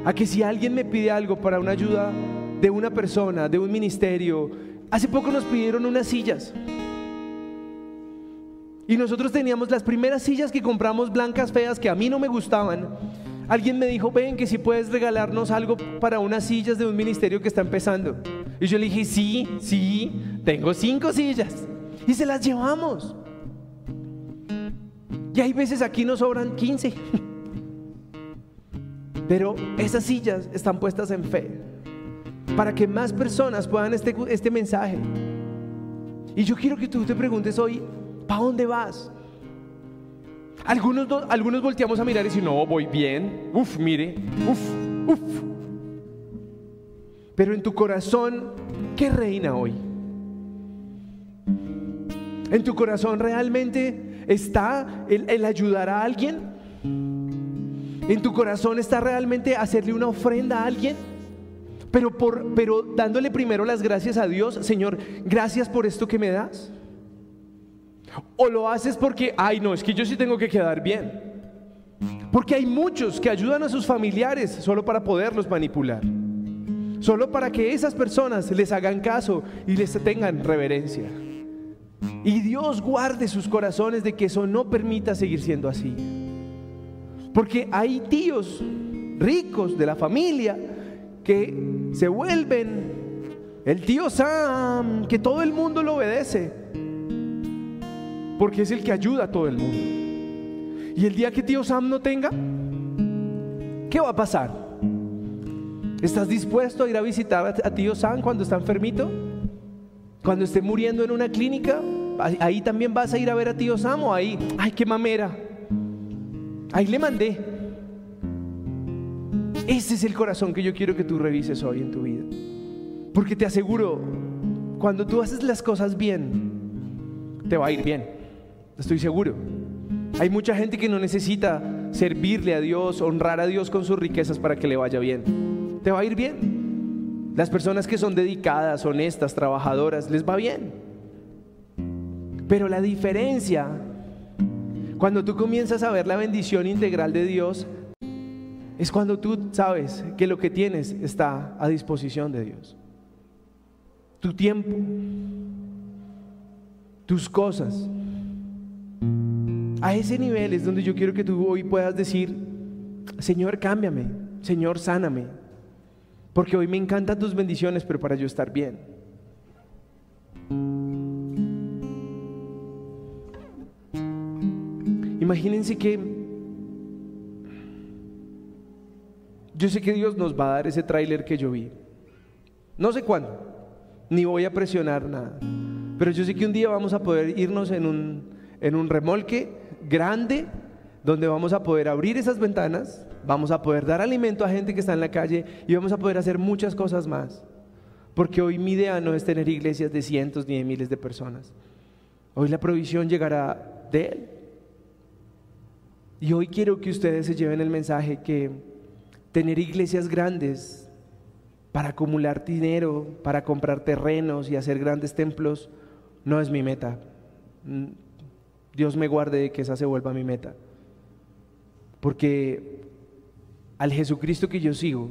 a que si alguien me pide algo para una ayuda de una persona, de un ministerio, hace poco nos pidieron unas sillas. Y nosotros teníamos las primeras sillas que compramos blancas feas que a mí no me gustaban. Alguien me dijo, ven que si puedes regalarnos algo para unas sillas de un ministerio que está empezando. Y yo le dije, sí, sí, tengo cinco sillas. Y se las llevamos. Y hay veces aquí nos sobran 15. Pero esas sillas están puestas en fe para que más personas puedan este, este mensaje. Y yo quiero que tú te preguntes hoy, ¿para dónde vas? Algunos, algunos volteamos a mirar y decir, no, voy bien. Uf, mire, uf, uf. Pero en tu corazón, ¿qué reina hoy? ¿En tu corazón realmente está el, ayudar a alguien? ¿En tu corazón está realmente hacerle una ofrenda a alguien? Pero, por, pero dándole primero las gracias a Dios, Señor, gracias por esto que me das. O lo haces porque, ay no, es que yo sí tengo que quedar bien. Porque hay muchos que ayudan a sus familiares solo para poderlos manipular. Solo para que esas personas les hagan caso y les tengan reverencia. Y Dios guarde sus corazones de que eso no permita seguir siendo así. Porque hay tíos ricos de la familia que se vuelven el tío Sam, que todo el mundo lo obedece. Porque es el que ayuda a todo el mundo. Y el día que tío Sam no tenga, ¿qué va a pasar? ¿Estás dispuesto a ir a visitar a tío Sam cuando está enfermito? Cuando esté muriendo en una clínica, ahí también vas a ir a ver a tío Samo, ahí, ay, qué mamera. Ahí le mandé. Ese es el corazón que yo quiero que tú revises hoy en tu vida. Porque te aseguro, cuando tú haces las cosas bien, te va a ir bien. Estoy seguro. Hay mucha gente que no necesita servirle a Dios, honrar a Dios con sus riquezas para que le vaya bien. Te va a ir bien. Las personas que son dedicadas, honestas, trabajadoras, les va bien. Pero la diferencia, cuando tú comienzas a ver la bendición integral de Dios, es cuando tú sabes que lo que tienes está a disposición de Dios. Tu tiempo, tus cosas. A ese nivel es donde yo quiero que tú hoy puedas decir, Señor, cámbiame, Señor, sáname, porque hoy me encantan tus bendiciones, pero para yo estar bien. Imagínense que yo sé que Dios nos va a dar ese tráiler que yo vi. No sé cuándo, ni voy a presionar nada. Pero yo sé que un día vamos a poder irnos en un, en un remolque grande donde vamos a poder abrir esas ventanas, vamos a poder dar alimento a gente que está en la calle y vamos a poder hacer muchas cosas más. Porque hoy mi idea no es tener iglesias de cientos ni de miles de personas. Hoy la provisión llegará de Él. Y hoy quiero que ustedes se lleven el mensaje que tener iglesias grandes para acumular dinero, para comprar terrenos y hacer grandes templos, no es mi meta. Mm, Dios me guarde de que esa se vuelva mi meta. Porque al Jesucristo que yo sigo,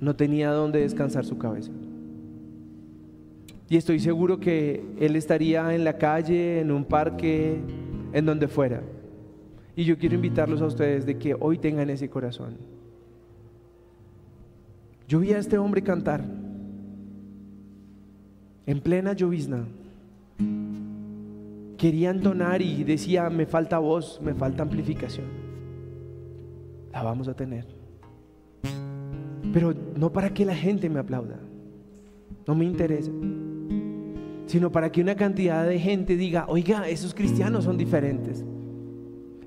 no tenía dónde descansar su cabeza. Y estoy seguro que Él estaría en la calle, en un parque, en donde fuera. Y yo quiero invitarlos a ustedes de que hoy tengan ese corazón. Yo vi a este hombre cantar en plena llovizna. Quería entonar y decía, me falta voz, me falta amplificación. La vamos a tener. Pero no para que la gente me aplauda. No me interesa. Sino para que una cantidad de gente diga, oiga, esos cristianos son diferentes.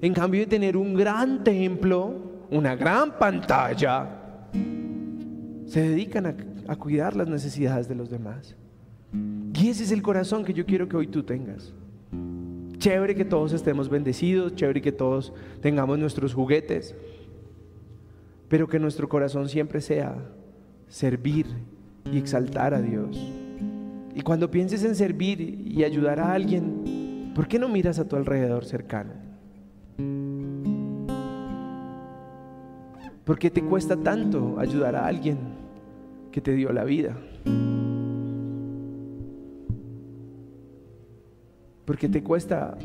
En cambio de tener un gran templo, una gran pantalla, se dedican a, a cuidar las necesidades de los demás. Y ese es el corazón que yo quiero que hoy tú tengas. Chévere que todos estemos bendecidos, chévere que todos tengamos nuestros juguetes, pero que nuestro corazón siempre sea servir y exaltar a Dios. Y cuando pienses en servir y ayudar a alguien, ¿por qué no miras a tu alrededor cercano? ¿Por qué te cuesta tanto ayudar a alguien que te dio la vida? Porque te cuesta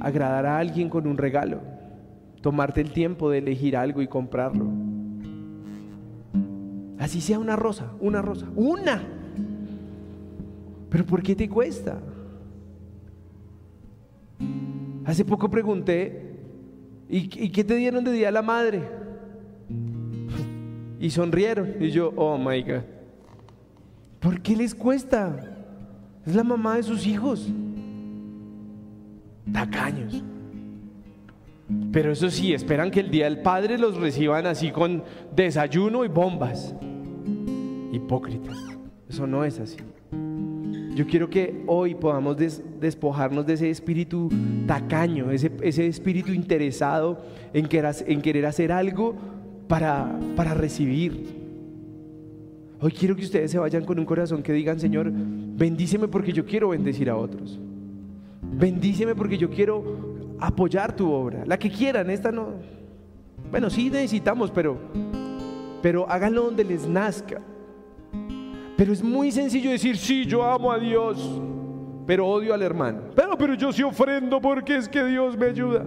agradar a alguien con un regalo, tomarte el tiempo de elegir algo y comprarlo. Así sea una rosa, una rosa, una. Pero ¿por qué te cuesta? Hace poco pregunté, ¿y, qué te dieron de día a la madre? Y sonrieron. Y yo, oh my God. ¿Por qué les cuesta? Es la mamá de sus hijos tacaños. Pero eso sí, esperan que el día del Padre los reciban así con desayuno y bombas. Hipócritas. Eso no es así. Yo quiero que hoy podamos despojarnos de ese espíritu tacaño, ese, ese espíritu interesado en querer, hacer algo para, recibir. Hoy quiero que ustedes se vayan con un corazón que digan, Señor, bendíceme porque yo quiero bendecir a otros. Bendíceme porque yo quiero apoyar tu obra. La que quieran, esta no. Bueno, sí necesitamos, pero háganlo donde les nazca. Pero es muy sencillo decir, sí, yo amo a Dios, pero odio al hermano. Pero, pero yo sí ofrendo porque es que Dios me ayuda.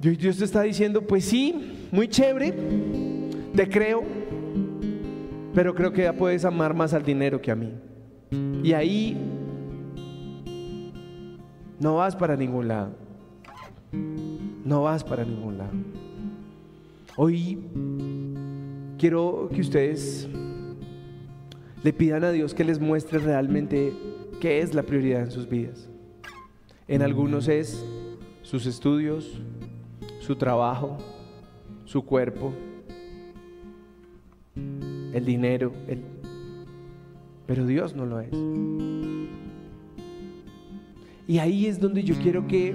Dios te está diciendo, pues sí, muy chévere, te creo, pero creo que ya puedes amar más al dinero que a mí. Y ahí no vas para ningún lado. No vas para ningún lado. Hoy quiero que ustedes le pidan a Dios que les muestre realmente qué es la prioridad en sus vidas. En algunos es sus estudios, su trabajo, su cuerpo, el dinero, pero Dios no lo es. Y ahí es donde yo quiero que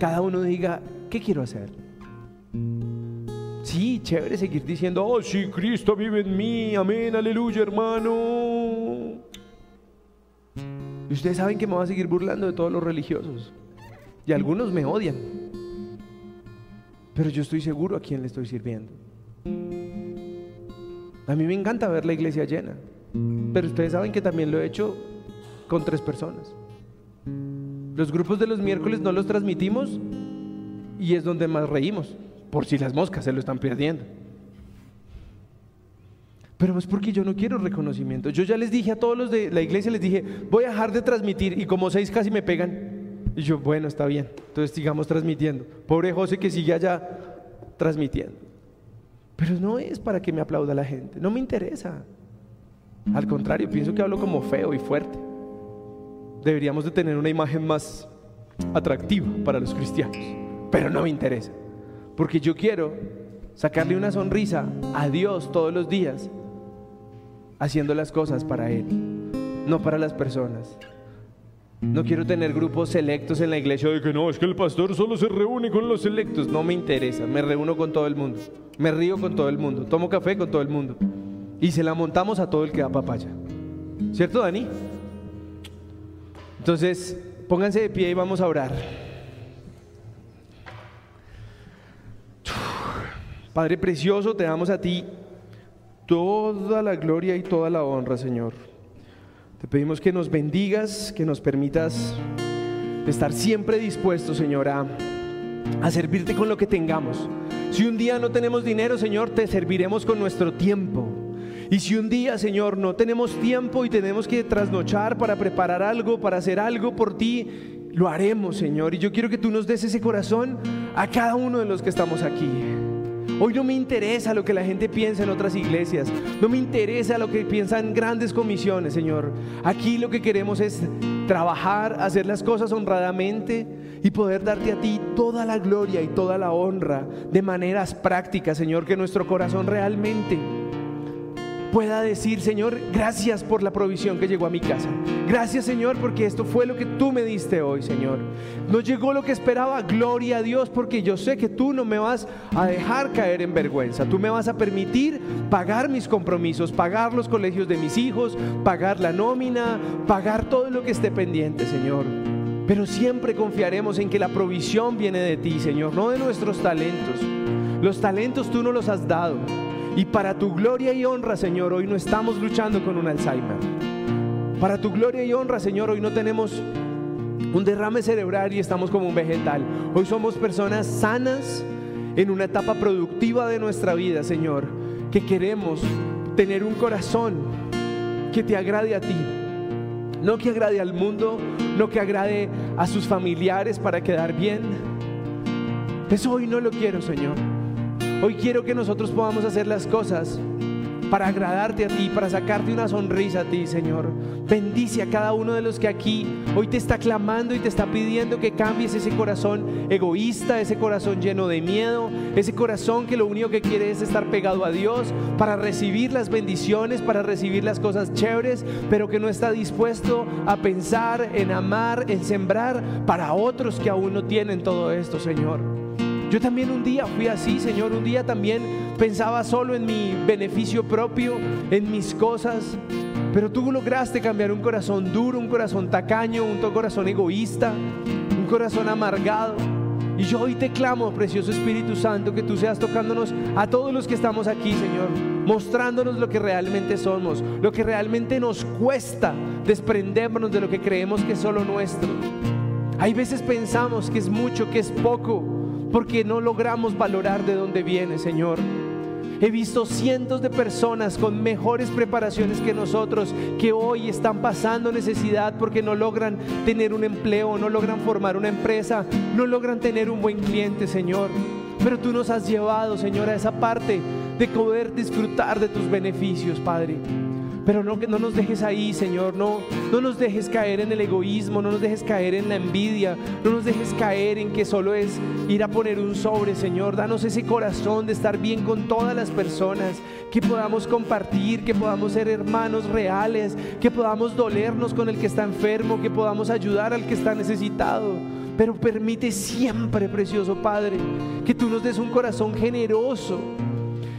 cada uno diga, ¿qué quiero hacer? Sí, chévere seguir diciendo, oh sí, Cristo vive en mí, amén, aleluya, hermano. Y ustedes saben que me voy a seguir burlando de todos los religiosos. Y algunos me odian. Pero yo estoy seguro a quién le estoy sirviendo. A mí me encanta ver la iglesia llena. Pero ustedes saben que también lo he hecho con tres personas. Los grupos de los miércoles no los transmitimos y es donde más reímos, por si las moscas se lo están perdiendo. Pero es porque yo no quiero reconocimiento. Yo ya les dije a todos los de la iglesia, les dije, voy a dejar de transmitir y como seis casi me pegan. Y yo, bueno, está bien, entonces sigamos transmitiendo. Pobre José que sigue allá transmitiendo. Pero no es para que me aplauda la gente, no me interesa. Al contrario, pienso que hablo como feo y fuerte. Deberíamos de tener una imagen más atractiva para los cristianos, pero no me interesa, porque yo quiero sacarle una sonrisa a Dios todos los días, haciendo las cosas para Él, no para las personas. No quiero tener grupos selectos en la iglesia de que no, es que el pastor solo se reúne con los selectos. No me interesa, me reúno con todo el mundo, me río con todo el mundo, tomo café con todo el mundo y se la montamos a todo el que da papaya. ¿Cierto, Dani? Entonces, pónganse de pie y vamos a orar. Padre precioso, te damos a ti toda la gloria y toda la honra, Señor. Te pedimos que nos bendigas, que nos permitas estar siempre dispuestos, Señor, a, servirte con lo que tengamos. Si un día no tenemos dinero, Señor, te serviremos con nuestro tiempo. Y si un día, Señor, no tenemos tiempo y tenemos que trasnochar para preparar algo, para hacer algo por ti, lo haremos, Señor. Y yo quiero que tú nos des ese corazón a cada uno de los que estamos aquí. Hoy no me interesa lo que la gente piensa en otras iglesias. No me interesa lo que piensan grandes comisiones, Señor. Aquí lo que queremos es trabajar, hacer las cosas honradamente y poder darte a ti toda la gloria y toda la honra de maneras prácticas, Señor, que nuestro corazón realmente pueda decir, Señor, gracias por la provisión que llegó a mi casa. Gracias, Señor, porque esto fue lo que tú me diste hoy, Señor. No llegó lo que esperaba, gloria a Dios, porque yo sé que tú no me vas a dejar caer en vergüenza. Tú me vas a permitir pagar mis compromisos, pagar los colegios de mis hijos, pagar la nómina, pagar todo lo que esté pendiente, Señor. Pero siempre confiaremos en que la provisión viene de ti, Señor, no de nuestros talentos. Los talentos tú no los has dado. Y para tu gloria y honra, Señor, hoy no estamos luchando con un Alzheimer. Para tu gloria y honra, Señor, hoy no tenemos un derrame cerebral y estamos como un vegetal. Hoy somos personas sanas en una etapa productiva de nuestra vida, Señor, que queremos tener un corazón que te agrade a ti. No que agrade al mundo, no que agrade a sus familiares para quedar bien. Eso hoy no lo quiero, Señor. Hoy quiero que nosotros podamos hacer las cosas para agradarte a ti, para sacarte una sonrisa a ti, Señor. Bendice a cada uno de los que aquí hoy te está clamando y te está pidiendo que cambies ese corazón egoísta, ese corazón lleno de miedo, ese corazón que lo único que quiere es estar pegado a Dios para recibir las bendiciones, para recibir las cosas chéveres, pero que no está dispuesto a pensar en amar, en sembrar para otros que aún no tienen todo esto, Señor. Yo también un día fui así, Señor, un día también pensaba solo en mi beneficio propio, en mis cosas, pero tú lograste cambiar un corazón duro, un corazón tacaño, un corazón egoísta, un corazón amargado. Y yo hoy te clamo, precioso Espíritu Santo, que tú seas tocándonos a todos los que estamos aquí, Señor, mostrándonos lo que realmente somos, lo que realmente nos cuesta desprendernos de lo que creemos que es solo nuestro. Hay veces pensamos que es mucho, que es poco, porque no logramos valorar de dónde viene, Señor. He visto cientos de personas con mejores preparaciones que nosotros que hoy están pasando necesidad porque no logran tener un empleo, no logran formar una empresa, no logran tener un buen cliente, Señor. Pero tú nos has llevado, Señor, a esa parte de poder disfrutar de tus beneficios, Padre. Pero no, no nos dejes ahí, Señor. No, no nos dejes caer en el egoísmo, no nos dejes caer en la envidia, no nos dejes caer en que solo es ir a poner un sobre, Señor. Danos ese corazón de estar bien con todas las personas, que podamos compartir, que podamos ser hermanos reales, que podamos dolernos con el que está enfermo, que podamos ayudar al que está necesitado. Pero permite siempre, precioso Padre, que tú nos des un corazón generoso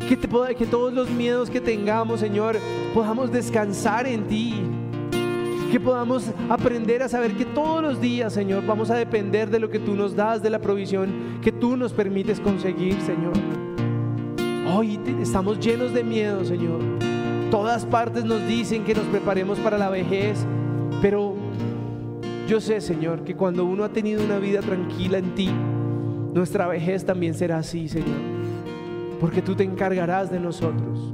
que, te, que todos los miedos que tengamos, Señor, podamos descansar en ti. Que podamos aprender a saber que todos los días, Señor, vamos a depender de lo que tú nos das, de la provisión que tú nos permites conseguir, Señor. Hoy estamos llenos de miedo, Señor. Todas partes nos dicen que nos preparemos para la vejez, pero yo sé, Señor, que cuando uno ha tenido una vida tranquila en ti, nuestra vejez también será así, Señor porque tú te encargarás de nosotros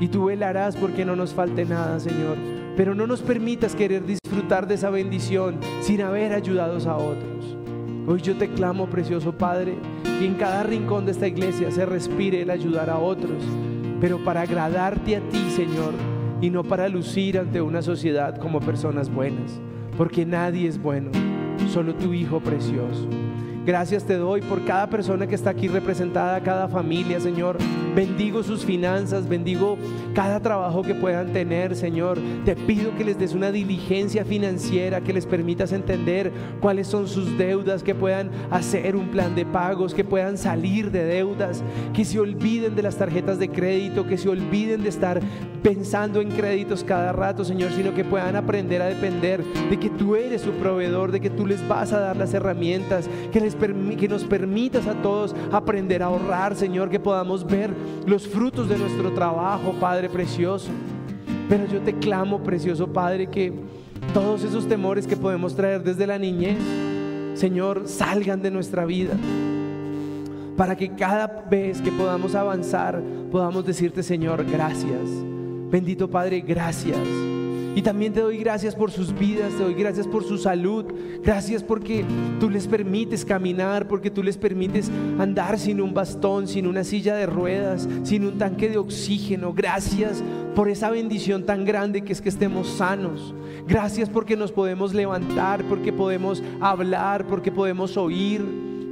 y tú velarás porque no nos falte nada, Señor. Pero no nos permitas querer disfrutar de esa bendición sin haber ayudado a otros. Hoy yo te clamo, precioso Padre, que en cada rincón de esta iglesia se respire el ayudar a otros, pero para agradarte a ti, Señor, y no para lucir ante una sociedad como personas buenas, porque nadie es bueno, solo tu Hijo precioso. Gracias te doy por cada persona que está aquí representada, cada familia, Señor. Bendigo sus finanzas, bendigo cada trabajo que puedan tener, Señor. Te pido que les des una diligencia financiera, que les permitas entender cuáles son sus deudas, que puedan hacer un plan de pagos, que puedan salir de deudas, que se olviden de las tarjetas de crédito, que se olviden de estar pensando en créditos cada rato, Señor, sino que puedan aprender a depender de que tú eres su proveedor, de que tú les vas a dar las herramientas, que, les que nos permitas a todos aprender a ahorrar, Señor, que podamos ver los frutos de nuestro trabajo, Padre precioso. Pero yo te clamo, precioso Padre, que todos esos temores que podemos traer desde la niñez, Señor, salgan de nuestra vida para que cada vez que podamos avanzar podamos decirte, Señor, gracias. Bendito Padre, gracias. Y también te doy gracias por sus vidas, te doy gracias por su salud, gracias porque tú les permites caminar, porque tú les permites andar sin un bastón, sin una silla de ruedas, sin un tanque de oxígeno. Gracias por esa bendición tan grande que es que estemos sanos. Gracias porque nos podemos levantar, porque podemos hablar, porque podemos oír.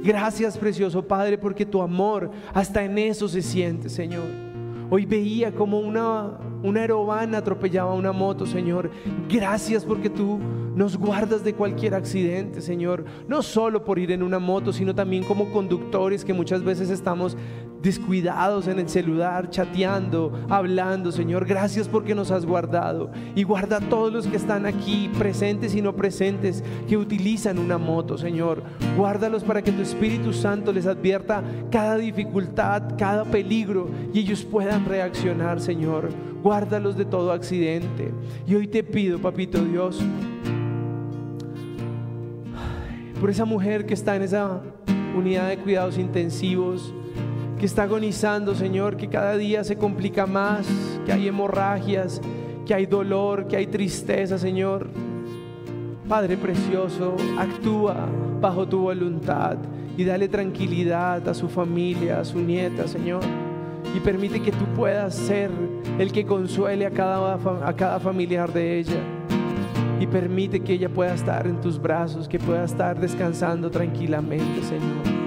Gracias, precioso Padre, porque tu amor hasta en eso se siente, Señor. Hoy veía como una, una aerobana atropellaba una moto, Señor. Gracias porque tú nos guardas de cualquier accidente, Señor. No solo por ir en una moto, sino también como conductores que muchas veces estamos descuidados en el celular, chateando, hablando, Señor. Gracias porque nos has guardado. Y guarda a todos los que están aquí, presentes y no presentes, que utilizan una moto, Señor. Guárdalos para que tu Espíritu Santo les advierta cada dificultad, cada peligro y ellos puedan reaccionar, Señor. Guárdalos de todo accidente. Y hoy te pido, papito Dios, por esa mujer que está en esa unidad de cuidados intensivos, que está agonizando, Señor, que cada día se complica más, que hay hemorragias, que hay dolor, que hay tristeza, Señor. Padre precioso, actúa bajo tu voluntad y dale tranquilidad a su familia, a su nieta, Señor. Y permite que tú puedas ser el que consuele a cada, a cada familiar de ella. Y permite que ella pueda estar en tus brazos, que pueda estar descansando tranquilamente, Señor.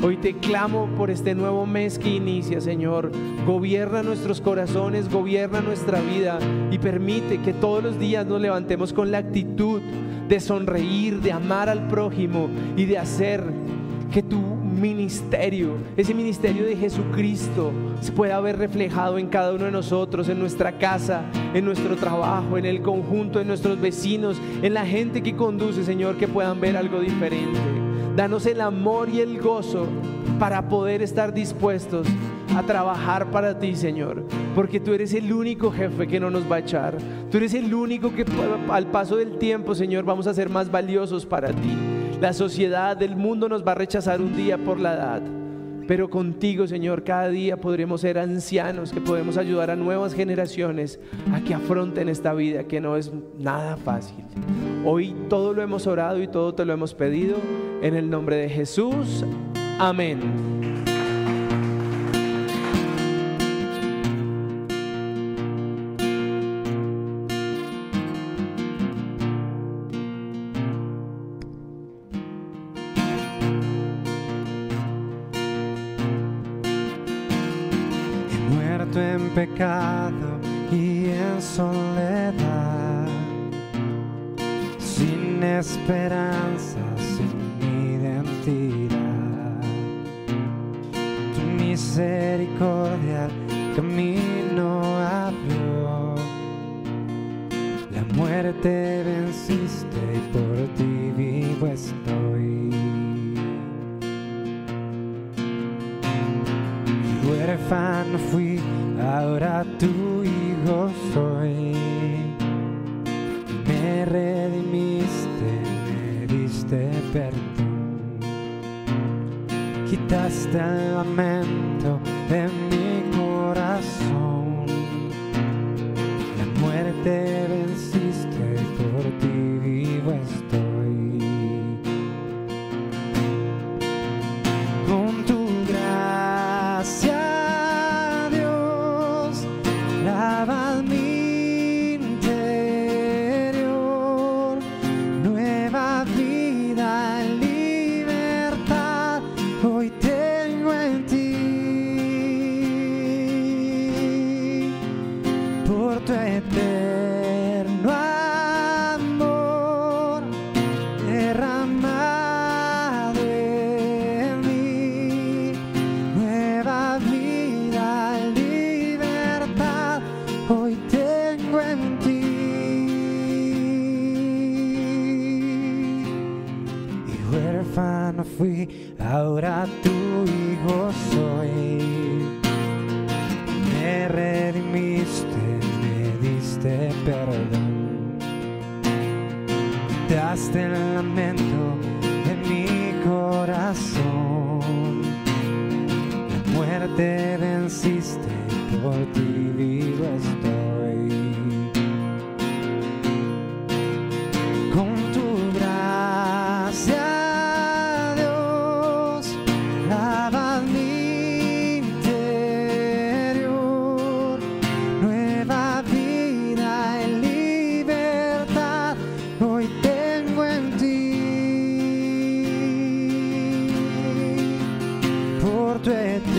Hoy te clamo por este nuevo mes que inicia, Señor. Gobierna nuestros corazones, gobierna nuestra vida y permite que todos los días nos levantemos con la actitud de sonreír, de amar al prójimo y de hacer que tu ministerio, ese ministerio de Jesucristo, se pueda ver reflejado en cada uno de nosotros, en nuestra casa, en nuestro trabajo, en el conjunto, en nuestros vecinos, en la gente que conduce, Señor, que puedan ver algo diferente. Danos el amor y el gozo para poder estar dispuestos a trabajar para ti, Señor. Porque tú eres el único jefe que no nos va a echar. Tú eres el único que al paso del tiempo, Señor, vamos a ser más valiosos para ti. La sociedad del mundo nos va a rechazar un día por la edad. Pero contigo, Señor, cada día podremos ser ancianos, que podemos ayudar a nuevas generaciones a que afronten esta vida que no es nada fácil. Hoy todo lo hemos orado y todo te lo hemos pedido en el nombre de Jesús. Amén. Ahora tu hijo soy. Me redimiste, me diste perdón quitaste el lamento de 对。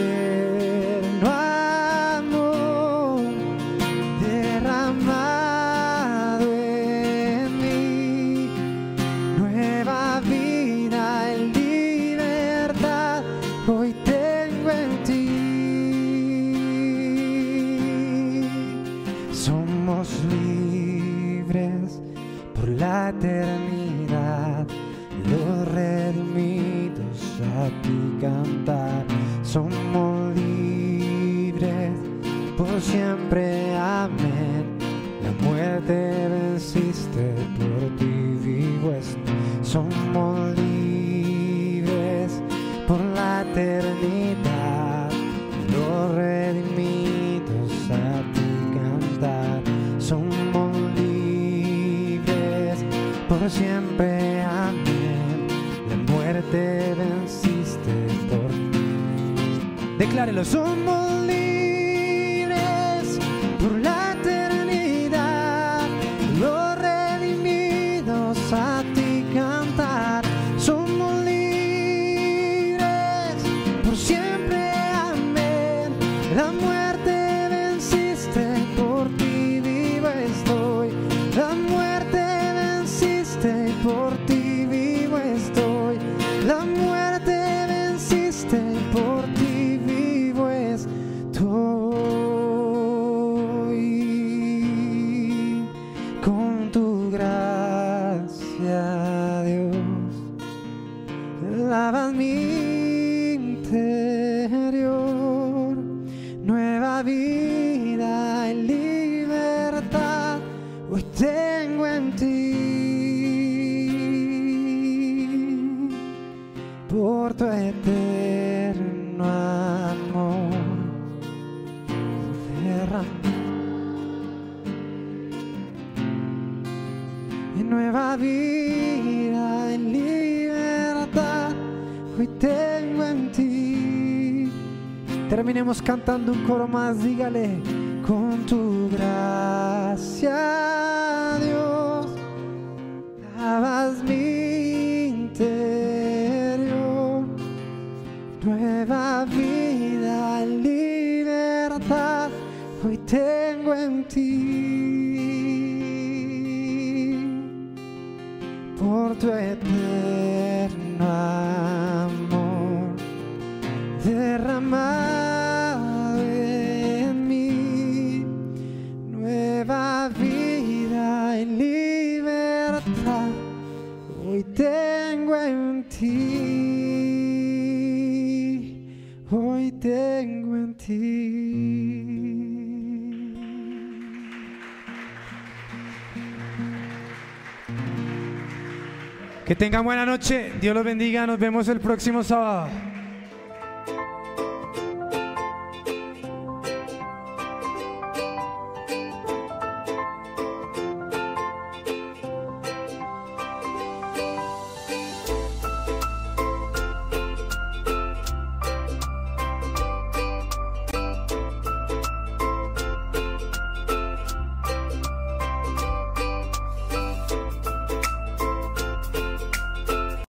terminemos cantando un coro más, dígale, con tu gracia. tengan buena noche, Dios los bendiga, nos vemos el próximo sábado.